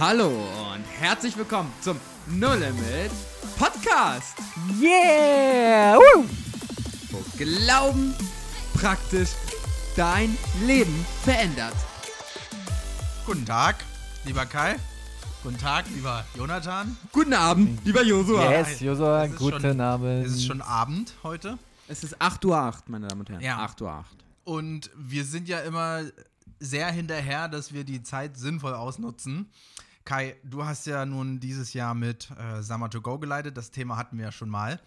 Hallo und herzlich willkommen zum No Limit Podcast, Yeah! Woo! wo Glauben praktisch dein Leben verändert. Guten Tag, lieber Kai. Guten Tag, lieber Jonathan. Guten Abend, lieber Josua. Yes, Josua, guten schon- Abend. Es ist schon Abend heute Es ist 8.08 Uhr, meine Damen und Herren. Ja. 8.08 Uhr. und wir sind ja immer sehr hinterher, dass wir die Zeit sinnvoll ausnutzen. Kai, du hast ja nun dieses Jahr mit äh, Summer to Go geleitet. Das Thema hatten wir ja schon mal.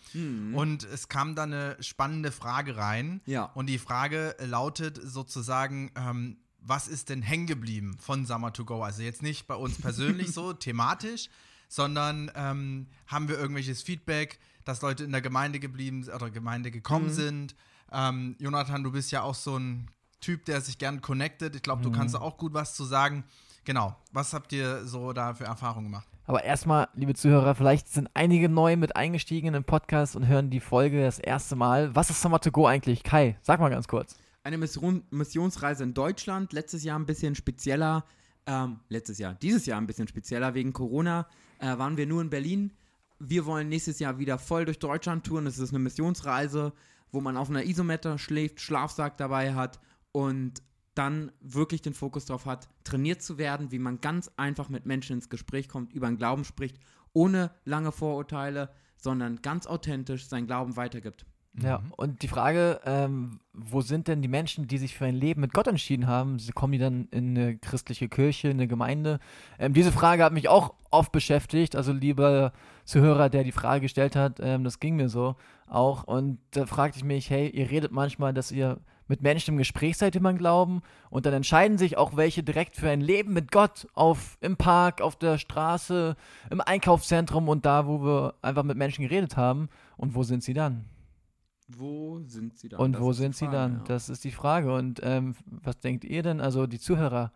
Und es kam da eine spannende Frage rein. Ja. Und die Frage lautet sozusagen, ähm, was ist denn hängen geblieben von Summer to Go? Also jetzt nicht bei uns persönlich so thematisch, sondern ähm, haben wir irgendwelches Feedback, dass Leute in der Gemeinde geblieben oder Gemeinde gekommen sind? Ähm, Jonathan, du bist ja auch so ein Typ, der sich gern connected. Ich glaube, du kannst da auch gut was zu sagen. Genau. Was habt ihr so da für Erfahrungen gemacht? Aber erstmal, liebe Zuhörer, vielleicht sind einige neu mit eingestiegen in den Podcast und hören die Folge das erste Mal. Was ist Summer to Go eigentlich? Kai, sag mal ganz kurz. Eine Mission Missionsreise in Deutschland. Letztes Jahr ein bisschen spezieller. Ähm, letztes Jahr, dieses Jahr ein bisschen spezieller. Wegen Corona äh, waren wir nur in Berlin. Wir wollen nächstes Jahr wieder voll durch Deutschland touren. Es ist eine Missionsreise, wo man auf einer Isomatte schläft, Schlafsack dabei hat und dann wirklich den Fokus darauf hat, trainiert zu werden, wie man ganz einfach mit Menschen ins Gespräch kommt, über den Glauben spricht, ohne lange Vorurteile, sondern ganz authentisch seinen Glauben weitergibt. Ja, und die Frage, ähm, wo sind denn die Menschen, die sich für ein Leben mit Gott entschieden haben? Sie kommen die dann in eine christliche Kirche, in eine Gemeinde? Ähm, diese Frage hat mich auch oft beschäftigt. Also, lieber Zuhörer, der die Frage gestellt hat, ähm, das ging mir so auch. Und da fragte ich mich, hey, ihr redet manchmal, dass ihr mit Menschen im Gespräch seid über den Glauben und dann entscheiden sich auch welche direkt für ein Leben mit Gott auf im Park, auf der Straße, im Einkaufszentrum und da, wo wir einfach mit Menschen geredet haben. Und wo sind sie dann? Wo sind sie dann? Und Das wo die sind sie Frage, dann? ja. Das ist die Frage. Und ähm, was denkt ihr denn? Also die Zuhörer,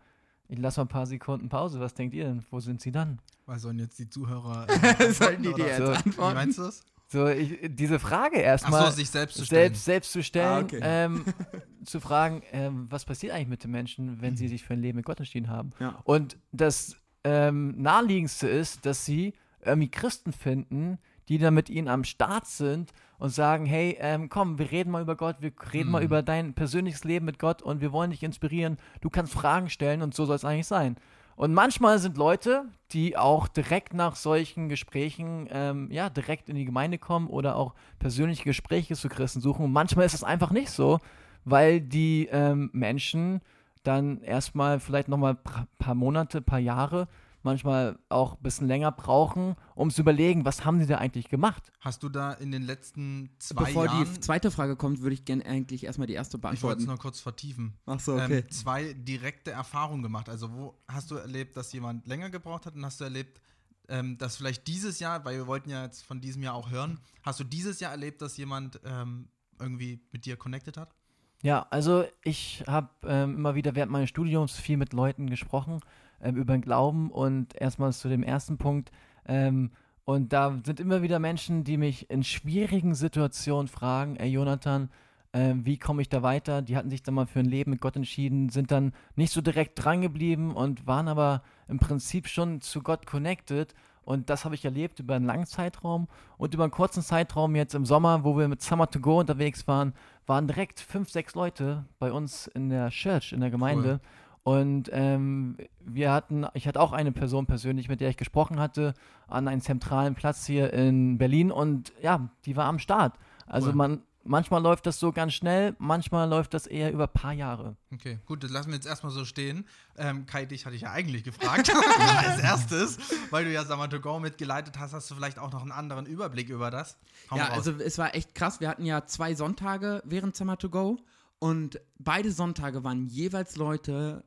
ich lasse mal ein paar Sekunden Pause. Was denkt ihr denn? Wo sind sie dann? Was sollen jetzt die Zuhörer Sollen die dir jetzt So, Wie antworten? meinst du das? So, ich, diese Frage erstmal so, sich selbst zu stellen. selbst, selbst zu stellen, Ah, okay. ähm, zu fragen, ähm, was passiert eigentlich mit den Menschen, wenn sie sich für ein Leben mit Gott entschieden haben? Ja. Und das ähm, naheliegendste ist, dass sie irgendwie Christen finden, die dann mit ihnen am Start sind und sagen, hey, ähm, komm, wir reden mal über Gott, wir reden mal Mhm. über dein persönliches Leben mit Gott und wir wollen dich inspirieren. Du kannst Fragen stellen und so soll es eigentlich sein. Und manchmal sind Leute, die auch direkt nach solchen Gesprächen, ähm, ja, direkt in die Gemeinde kommen oder auch persönliche Gespräche zu Christen suchen. Und manchmal ist es einfach nicht so, weil die ähm, Menschen dann erstmal vielleicht nochmal ein paar Monate, paar Jahre, manchmal auch ein bisschen länger brauchen, um zu überlegen, was haben sie da eigentlich gemacht? Hast du da in den letzten zwei Bevor Jahren, die zweite Frage kommt, würde ich gerne eigentlich erstmal die erste ich wollte es beantworten. nur kurz vertiefen, Ach so, ähm, zwei direkte Erfahrungen gemacht. Also wo hast du erlebt, dass jemand länger gebraucht hat und hast du erlebt, ähm, dass vielleicht dieses Jahr, weil wir wollten ja jetzt von diesem Jahr auch hören, hast du dieses Jahr erlebt, dass jemand ähm, irgendwie mit dir connected hat? Ja, also ich habe ähm, immer wieder während meines Studiums viel mit Leuten gesprochen ähm, über den Glauben und erstmal zu dem ersten Punkt. Ähm, und da sind immer wieder Menschen, die mich in schwierigen Situationen fragen, ey Jonathan, ähm, wie komme ich da weiter? Die hatten sich dann mal für ein Leben mit Gott entschieden, sind dann nicht so direkt dran geblieben und waren aber im Prinzip schon zu Gott connected. Und das habe ich erlebt über einen langen Zeitraum und über einen kurzen Zeitraum jetzt im Sommer, wo wir mit Summer to Go unterwegs waren, waren direkt fünf, sechs Leute bei uns in der Church, in der Gemeinde. Und ähm, wir hatten, ich hatte auch eine Person persönlich, mit der ich gesprochen hatte, an einem zentralen Platz hier in Berlin und ja, die war am Start. Also Cool. man, manchmal läuft das so ganz schnell, manchmal läuft das eher über ein paar Jahre. Okay, gut, das lassen wir jetzt erstmal so stehen. Ähm, Kai, dich hatte ich ja eigentlich gefragt als erstes, weil du ja Summer to Go mitgeleitet hast, hast du vielleicht auch noch einen anderen Überblick über das? Hau Ja, raus. also es war echt krass. Wir hatten ja zwei Sonntage während Summer to Go und beide Sonntage waren jeweils Leute,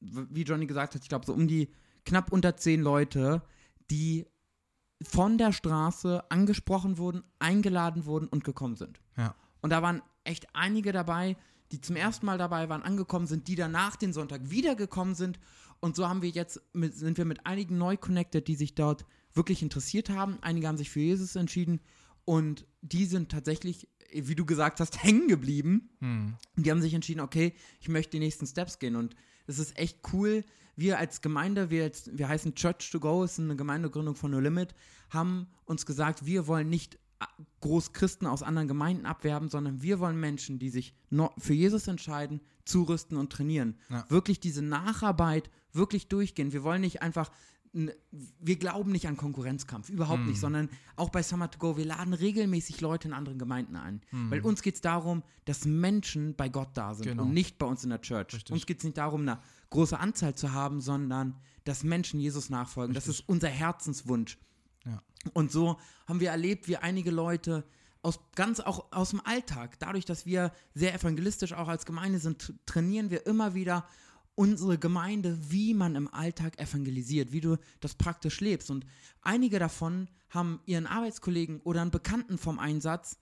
wie Johnny gesagt hat, ich glaube so um die knapp unter zehn Leute, die von der Straße angesprochen wurden, eingeladen wurden und gekommen sind. Ja. Und da waren echt einige dabei, die zum ersten Mal dabei waren, angekommen sind, die danach den Sonntag wiedergekommen sind. Und so haben wir jetzt mit, sind wir mit einigen neu connected, die sich dort wirklich interessiert haben. Einige haben sich für Jesus entschieden und die sind tatsächlich, wie du gesagt hast, hängen geblieben. Hm. Und die haben sich entschieden, okay, ich möchte die nächsten Steps gehen. Und Das ist echt cool. Wir als Gemeinde, wir, jetzt, wir heißen Church to Go, ist eine Gemeindegründung von No Limit, haben uns gesagt, wir wollen nicht groß Christen aus anderen Gemeinden abwerben, sondern wir wollen Menschen, die sich für Jesus entscheiden, zurüsten und trainieren. Ja. Wirklich diese Nacharbeit wirklich durchgehen. Wir wollen nicht einfach wir glauben nicht an Konkurrenzkampf, überhaupt mm. nicht, hm. sondern auch bei Summer to Go, wir laden regelmäßig Leute in anderen Gemeinden ein. Mm. Weil uns geht es darum, dass Menschen bei Gott da sind genau. und nicht bei uns in der Church. Richtig. Uns geht es nicht darum, eine große Anzahl zu haben, sondern dass Menschen Jesus nachfolgen. Richtig. Das ist unser Herzenswunsch. Ja. Und so haben wir erlebt, wie einige Leute aus ganz auch aus dem Alltag, dadurch, dass wir sehr evangelistisch auch als Gemeinde sind, trainieren wir immer wieder unsere Gemeinde, wie man im Alltag evangelisiert, wie du das praktisch lebst. Und einige davon haben ihren Arbeitskollegen oder einen Bekannten vom Einsatz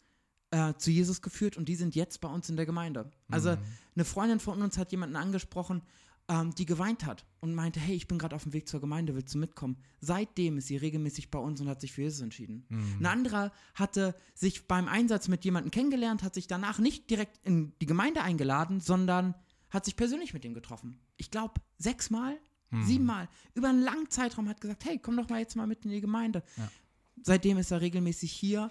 äh, zu Jesus geführt und die sind jetzt bei uns in der Gemeinde. Also mhm. eine Freundin von uns hat jemanden angesprochen, ähm, die geweint hat und meinte, hey, ich bin gerade auf dem Weg zur Gemeinde, willst du mitkommen? Seitdem ist sie regelmäßig bei uns und hat sich für Jesus entschieden. Mhm. Ein anderer hatte sich beim Einsatz mit jemandem kennengelernt, hat sich danach nicht direkt in die Gemeinde eingeladen, sondern hat sich persönlich mit ihm getroffen. Ich glaube, sechsmal, hm. siebenmal, über einen langen Zeitraum hat gesagt, hey, komm doch mal jetzt mal mit in die Gemeinde. Ja. Seitdem ist er regelmäßig hier,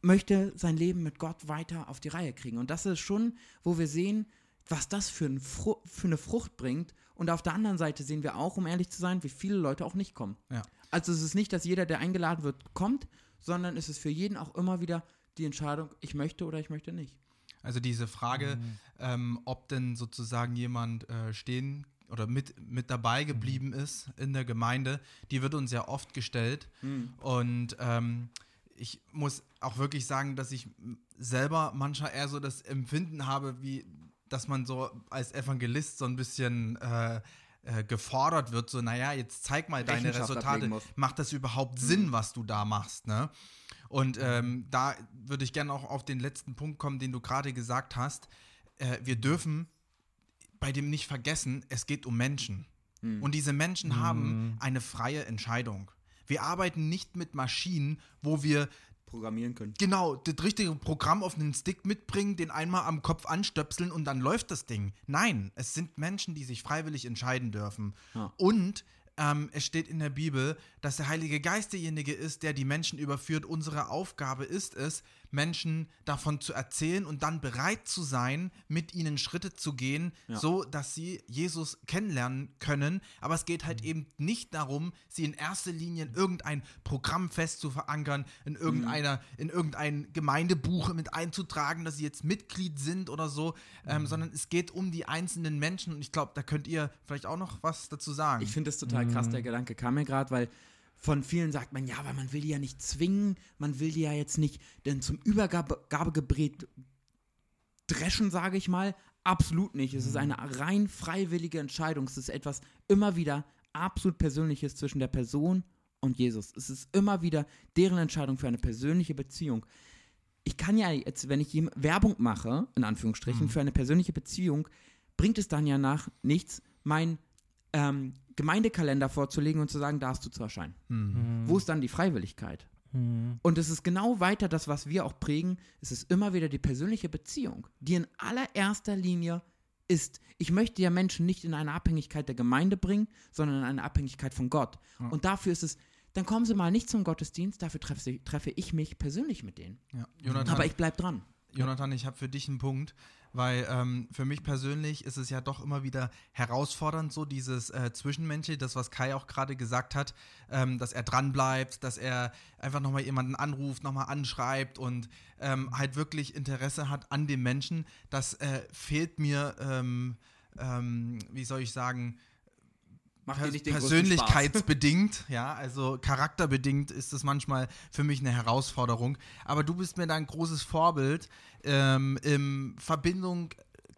möchte sein Leben mit Gott weiter auf die Reihe kriegen. Und das ist schon, wo wir sehen, was das für, ein für, eine Frucht bringt. Und auf der anderen Seite sehen wir auch, um ehrlich zu sein, wie viele Leute auch nicht kommen. Ja. Also es ist nicht, dass jeder, der eingeladen wird, kommt, sondern es ist für jeden auch immer wieder die Entscheidung, ich möchte oder ich möchte nicht. Also diese Frage, mhm. ähm, ob denn sozusagen jemand äh, stehen oder mit, mit dabei mhm. geblieben mhm. ist in der Gemeinde, die wird uns ja oft gestellt. Mhm. Und ähm, ich muss auch wirklich sagen, dass ich selber manchmal eher so das Empfinden habe, wie dass man so als Evangelist so ein bisschen äh, äh, gefordert wird, so, naja, jetzt zeig mal deine Resultate. Macht das überhaupt Sinn, mhm. was du da machst, ne? Und ähm, da würde ich gerne auch auf den letzten Punkt kommen, den du gerade gesagt hast. Äh, wir dürfen bei dem nicht vergessen, es geht um Menschen. Mhm. Und diese Menschen mhm. haben eine freie Entscheidung. Wir arbeiten nicht mit Maschinen, wo wir programmieren können. Genau, das richtige Programm auf einen Stick mitbringen, den einmal am Kopf anstöpseln und dann läuft das Ding. Nein, es sind Menschen, die sich freiwillig entscheiden dürfen. Ja. Und ähm, es steht in der Bibel, dass der Heilige Geist derjenige ist, der die Menschen überführt. Unsere Aufgabe ist es, Menschen davon zu erzählen und dann bereit zu sein, mit ihnen Schritte zu gehen, ja. so dass sie Jesus kennenlernen können. Aber es geht halt mhm. eben nicht darum, sie in erster Linie in irgendein Programm fest zu verankern, in irgendeiner, mhm. in irgendein Gemeindebuch mit einzutragen, dass sie jetzt Mitglied sind oder so, ähm, mhm. sondern es geht um die einzelnen Menschen und ich glaube, da könnt ihr vielleicht auch noch was dazu sagen. Ich finde das total krass, der mhm. Gedanke kam mir gerade, weil von vielen sagt man, ja, aber man will die ja nicht zwingen, man will die ja jetzt nicht denn zum Übergabegebret dreschen, sage ich mal. Absolut nicht. Es ist mhm. eine rein freiwillige Entscheidung. Es ist etwas immer wieder absolut Persönliches zwischen der Person und Jesus. Es ist immer wieder deren Entscheidung für eine persönliche Beziehung. Ich kann ja jetzt, wenn ich Werbung mache, in Anführungsstrichen, mhm. für eine persönliche Beziehung, bringt es dann ja nach nichts, mein ähm, Gemeindekalender vorzulegen und zu sagen, da hast du zu erscheinen. Mhm. Wo ist dann die Freiwilligkeit? Mhm. Und es ist genau weiter das, was wir auch prägen. Es ist immer wieder die persönliche Beziehung, die in allererster Linie ist, ich möchte ja Menschen nicht in eine Abhängigkeit der Gemeinde bringen, sondern in eine Abhängigkeit von Gott. Ja. Und dafür ist es, dann kommen sie mal nicht zum Gottesdienst, dafür treffe, treffe ich mich persönlich mit denen. Ja. Aber ich bleibe dran. Jonathan, ich habe für dich einen Punkt weil ähm, für mich persönlich ist es ja doch immer wieder herausfordernd, so dieses äh, Zwischenmenschliche, das, was Kai auch gerade gesagt hat, ähm, dass er dranbleibt, dass er einfach nochmal jemanden anruft, nochmal anschreibt und ähm, halt wirklich Interesse hat an dem Menschen. Das äh, fehlt mir, ähm, ähm, wie soll ich sagen, Macht Pers persönlichkeitsbedingt, ja, also charakterbedingt ist es manchmal für mich eine Herausforderung. Aber du bist mir da ein großes Vorbild ähm, im Verbindung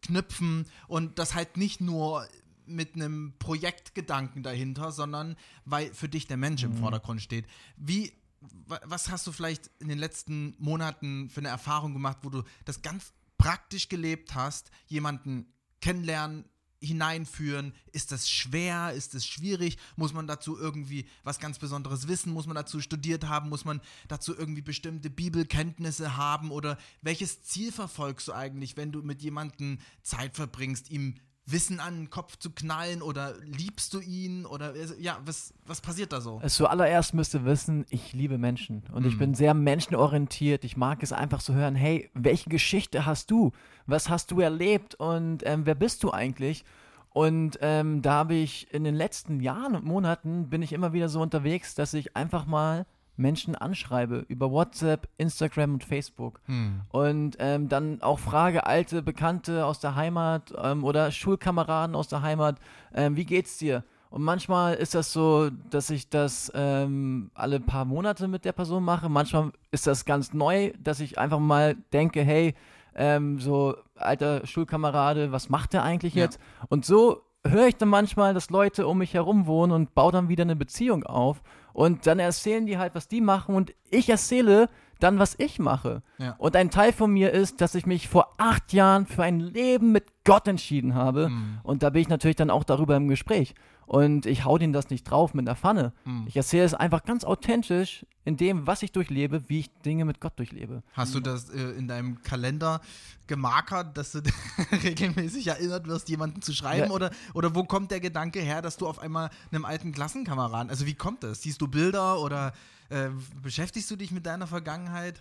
knüpfen und das halt nicht nur mit einem Projektgedanken dahinter, sondern weil für dich der Mensch mhm. im Vordergrund steht. Wie, was hast du vielleicht in den letzten Monaten für eine Erfahrung gemacht, wo du das ganz praktisch gelebt hast, jemanden kennenlernen, hineinführen? Ist das schwer? Ist es schwierig? Muss man dazu irgendwie was ganz Besonderes wissen? Muss man dazu studiert haben? Muss man dazu irgendwie bestimmte Bibelkenntnisse haben? Oder welches Ziel verfolgst du eigentlich, wenn du mit jemandem Zeit verbringst, ihm Wissen an den Kopf zu knallen oder liebst du ihn oder also, ja, was, was passiert da so? Zuallererst müsst ihr wissen, ich liebe Menschen und ich Mhm. bin sehr menschenorientiert. Ich mag es einfach zu hören, hey, welche Geschichte hast du? Was hast du erlebt und ähm, wer bist du eigentlich? Und ähm, da habe ich in den letzten Jahren und Monaten bin ich immer wieder so unterwegs, dass ich einfach mal Menschen anschreibe über WhatsApp, Instagram und Facebook. Hm. Und ähm, dann auch frage alte Bekannte aus der Heimat ähm, oder Schulkameraden aus der Heimat, ähm, wie geht's dir? Und manchmal ist das so, dass ich das ähm, alle paar Monate mit der Person mache. Manchmal ist das ganz neu, dass ich einfach mal denke, hey, ähm, so alter Schulkamerade, was macht der eigentlich Ja. jetzt? Und so höre ich dann manchmal, dass Leute um mich herum wohnen und baue dann wieder eine Beziehung auf. Und dann erzählen die halt, was die machen und ich erzähle dann, was ich mache. Ja. Und ein Teil von mir ist, dass ich mich vor acht Jahren für ein Leben mit Gott entschieden habe. Hm. Und da bin ich natürlich dann auch darüber im Gespräch. Und ich hau denen das nicht drauf mit einer Pfanne. Hm. Ich erzähle es einfach ganz authentisch in dem, was ich durchlebe, wie ich Dinge mit Gott durchlebe. Hast du das äh, in deinem Kalender gemarkert, dass du regelmäßig erinnert wirst, jemanden zu schreiben? Ja. Oder, oder wo kommt der Gedanke her, dass du auf einmal einem alten Klassenkameraden, also wie kommt das? Siehst du Bilder oder äh, beschäftigst du dich mit deiner Vergangenheit?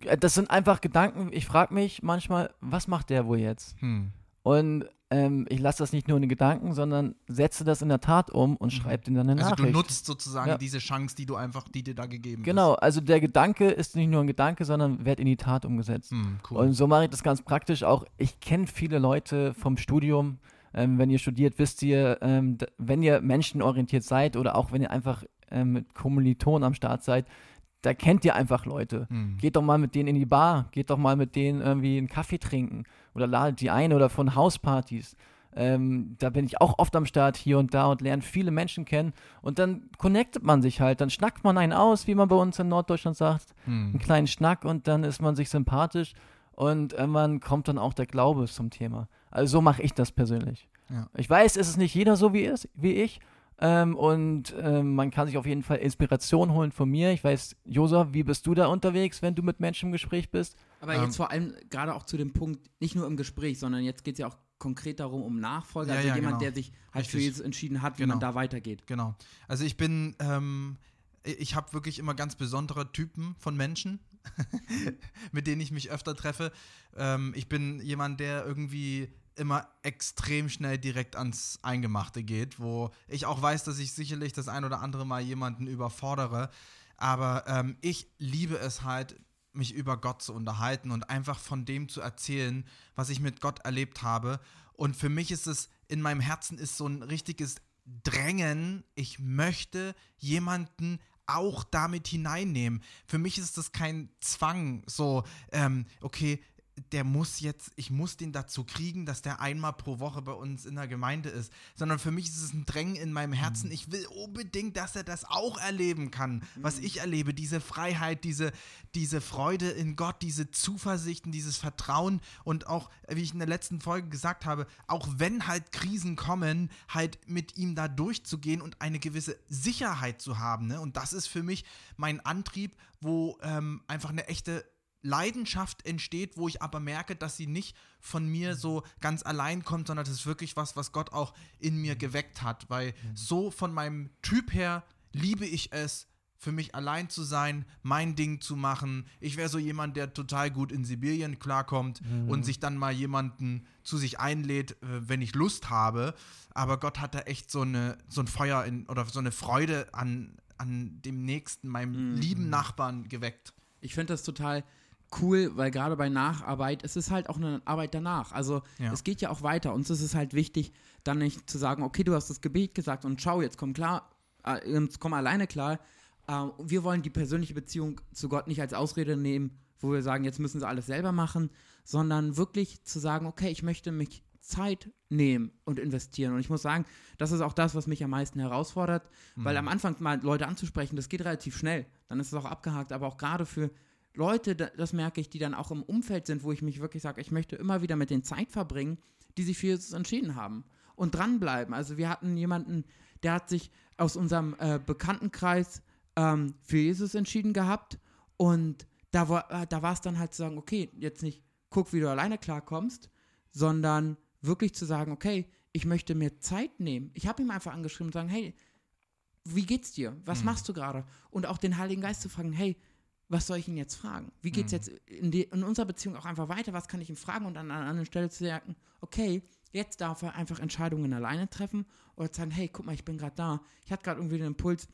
Äh, Das sind einfach Gedanken. Ich frage mich manchmal, was macht der wohl jetzt? Hm. Und ähm, ich lasse das nicht nur in den Gedanken, sondern setze das in der Tat um und schreibe denen dann eine Also Nachricht. du nutzt sozusagen Ja. diese Chance, die du einfach, die dir da gegeben Genau, also der Gedanke ist nicht nur ein Gedanke, sondern wird in die Tat umgesetzt. ist. Hm, cool. Und so mache ich das ganz praktisch auch. Ich kenne viele Leute vom Studium. Ähm, wenn ihr studiert, wisst ihr, ähm, wenn ihr menschenorientiert seid oder auch wenn ihr einfach ähm, mit Kommilitonen am Start seid, da kennt ihr einfach Leute. Hm. Geht doch mal mit denen in die Bar, geht doch mal mit denen irgendwie einen Kaffee trinken oder ladet die ein oder von Hauspartys. Ähm, da bin ich auch oft am Start hier und da und lerne viele Menschen kennen und dann connectet man sich halt, dann schnackt man einen aus, wie man bei uns in Norddeutschland sagt, einen Hm. kleinen Schnack und dann ist man sich sympathisch und irgendwann kommt dann auch der Glaube zum Thema. Also so mache ich das persönlich. Ja. Ich weiß, es ist nicht jeder so wie, ist, wie ich ähm, und ähm, man kann sich auf jeden Fall Inspiration holen von mir. Ich weiß, Josa, wie bist du da unterwegs, wenn du mit Menschen im Gespräch bist? Aber Ähm, jetzt vor allem gerade auch zu dem Punkt, nicht nur im Gespräch, sondern jetzt geht es ja auch konkret darum, um Nachfolger, Ja, also ja, jemand, genau. der sich halt für Richtig. Jesus entschieden hat, wie Genau. man da weitergeht. Genau. Also ich bin, ähm, ich habe wirklich immer ganz besondere Typen von Menschen, mit denen ich mich öfter treffe. Ähm, ich bin jemand, der irgendwie immer extrem schnell direkt ans Eingemachte geht, wo ich auch weiß, dass ich sicherlich das ein oder andere Mal jemanden überfordere. Aber ähm, ich liebe es halt, mich über Gott zu unterhalten und einfach von dem zu erzählen, was ich mit Gott erlebt habe. Und für mich ist es, in meinem Herzen ist so ein richtiges Drängen, ich möchte jemanden auch damit hineinnehmen. Für mich ist das kein Zwang, so, ähm, okay, der muss jetzt, ich muss den dazu kriegen, dass der einmal pro Woche bei uns in der Gemeinde ist, sondern für mich ist es ein Drängen in meinem Herzen. Ich will unbedingt, dass er das auch erleben kann, was ich erlebe, diese Freiheit, diese, diese Freude in Gott, diese Zuversicht und dieses Vertrauen und auch, wie ich in der letzten Folge gesagt habe, auch wenn halt Krisen kommen, halt mit ihm da durchzugehen und eine gewisse Sicherheit zu haben. Ne? Und das ist für mich mein Antrieb, wo ähm, einfach eine echte Leidenschaft entsteht, wo ich aber merke, dass sie nicht von mir so ganz allein kommt, sondern das ist wirklich was, was Gott auch in mir geweckt hat, weil so von meinem Typ her liebe ich es, für mich allein zu sein, mein Ding zu machen. Ich wäre so jemand, der total gut in Sibirien klarkommt und sich dann mal jemanden zu sich einlädt, äh, wenn ich Lust habe. Aber Gott hat da echt so eine so ein Feuer in, oder so eine Freude an an dem nächsten, meinem lieben Nachbarn geweckt. Ich finde das total cool, weil gerade bei Nacharbeit, es ist halt auch eine Arbeit danach. Also Ja. es geht ja auch weiter. Uns ist es halt wichtig, dann nicht zu sagen, okay, du hast das Gebet gesagt und schau, jetzt komm klar, äh, jetzt komm alleine klar. Äh, wir wollen die persönliche Beziehung zu Gott nicht als Ausrede nehmen, wo wir sagen, jetzt müssen sie alles selber machen, sondern wirklich zu sagen, okay, ich möchte mich Zeit nehmen und investieren. Und ich muss sagen, das ist auch das, was mich am meisten herausfordert, weil am Anfang mal Leute anzusprechen, das geht relativ schnell. Dann ist es auch abgehakt, aber auch gerade für Leute, da- das merke ich, die dann auch im Umfeld sind, wo ich mich wirklich sage, ich möchte immer wieder mit den Zeit verbringen, die sich für Jesus entschieden haben und dranbleiben. Also wir hatten jemanden, der hat sich aus unserem äh, Bekanntenkreis ähm, für Jesus entschieden gehabt und da war äh, da war es dann halt zu sagen, okay, jetzt nicht guck, wie du alleine klarkommst, sondern wirklich zu sagen, okay, ich möchte mir Zeit nehmen. Ich habe ihm einfach angeschrieben und sagen, hey, wie geht's dir? Was Mhm. machst du gerade? Und auch den Heiligen Geist zu fragen, hey, was soll ich ihn jetzt fragen? Wie geht's Mhm. jetzt in, die, in unserer Beziehung auch einfach weiter? Was kann ich ihn fragen? Und an einer anderen Stelle zu sagen, okay, jetzt darf er einfach Entscheidungen alleine treffen oder sagen, hey, guck mal, ich bin gerade da. Ich hatte gerade irgendwie den Impuls,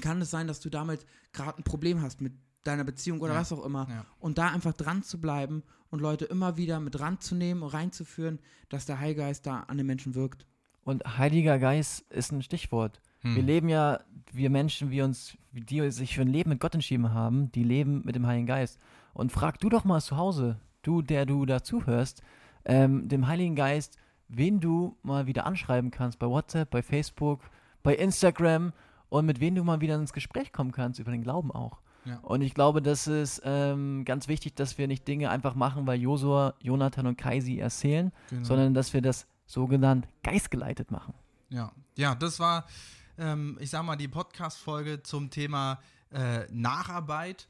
kann es sein, dass du damit gerade ein Problem hast mit deiner Beziehung oder Ja. was auch immer. Ja. Und da einfach dran zu bleiben und Leute immer wieder mit ranzunehmen und reinzuführen, dass der Heilgeist da an den Menschen wirkt. Und Heiliger Geist ist ein Stichwort. Hm. Wir leben ja, wir Menschen, wir uns, die sich für ein Leben mit Gott entschieden haben, die leben mit dem Heiligen Geist. Und frag du doch mal zu Hause, du, der du da zuhörst, ähm, dem Heiligen Geist, wen du mal wieder anschreiben kannst bei WhatsApp, bei Facebook, bei Instagram und mit wem du mal wieder ins Gespräch kommen kannst über den Glauben auch. Ja. Und ich glaube, das ist ähm, ganz wichtig, dass wir nicht Dinge einfach machen, weil Josua, Jonathan und Kai sie erzählen, Genau. sondern dass wir das sogenannt geistgeleitet machen. Ja, ja, das war, ähm, ich sag mal, die Podcast-Folge zum Thema äh, Nacharbeit.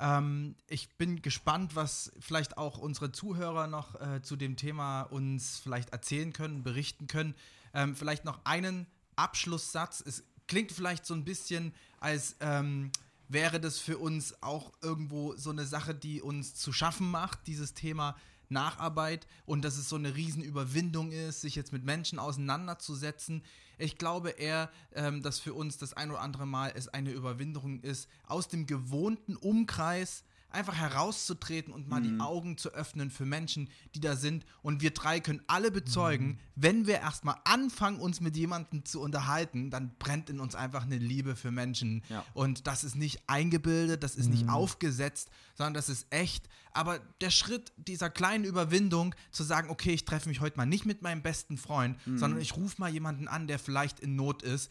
Ähm, ich bin gespannt, was vielleicht auch unsere Zuhörer noch äh, zu dem Thema uns vielleicht erzählen können, berichten können. Ähm, vielleicht noch einen Abschlusssatz. Es klingt vielleicht so ein bisschen, als ähm, wäre das für uns auch irgendwo so eine Sache, die uns zu schaffen macht, dieses Thema Nacharbeit und dass es so eine Riesenüberwindung ist, sich jetzt mit Menschen auseinanderzusetzen. Ich glaube eher, ähm, dass für uns das ein oder andere Mal es eine Überwindung ist, aus dem gewohnten Umkreis einfach herauszutreten und mal die Augen zu öffnen für Menschen, die da sind. Und wir drei können alle bezeugen, wenn wir erstmal anfangen, uns mit jemandem zu unterhalten, dann brennt in uns einfach eine Liebe für Menschen. Ja. Und das ist nicht eingebildet, das ist nicht aufgesetzt, sondern das ist echt. Aber der Schritt dieser kleinen Überwindung, zu sagen, okay, ich treffe mich heute mal nicht mit meinem besten Freund, sondern ich rufe mal jemanden an, der vielleicht in Not ist,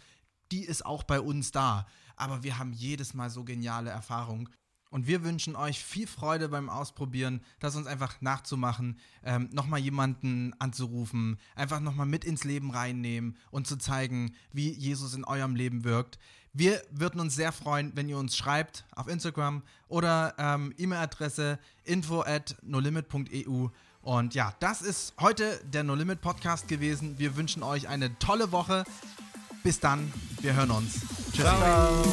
die ist auch bei uns da. Aber wir haben jedes Mal so geniale Erfahrungen. Und wir wünschen euch viel Freude beim Ausprobieren, das uns einfach nachzumachen, ähm, nochmal jemanden anzurufen, einfach nochmal mit ins Leben reinnehmen und zu zeigen, wie Jesus in eurem Leben wirkt. Wir würden uns sehr freuen, wenn ihr uns schreibt auf Instagram oder ähm, E-Mail-Adresse info at nolimit.eu. Und ja, das ist heute der No Limit Podcast gewesen. Wir wünschen euch eine tolle Woche. Bis dann, wir hören uns. Tschüss. Ciao.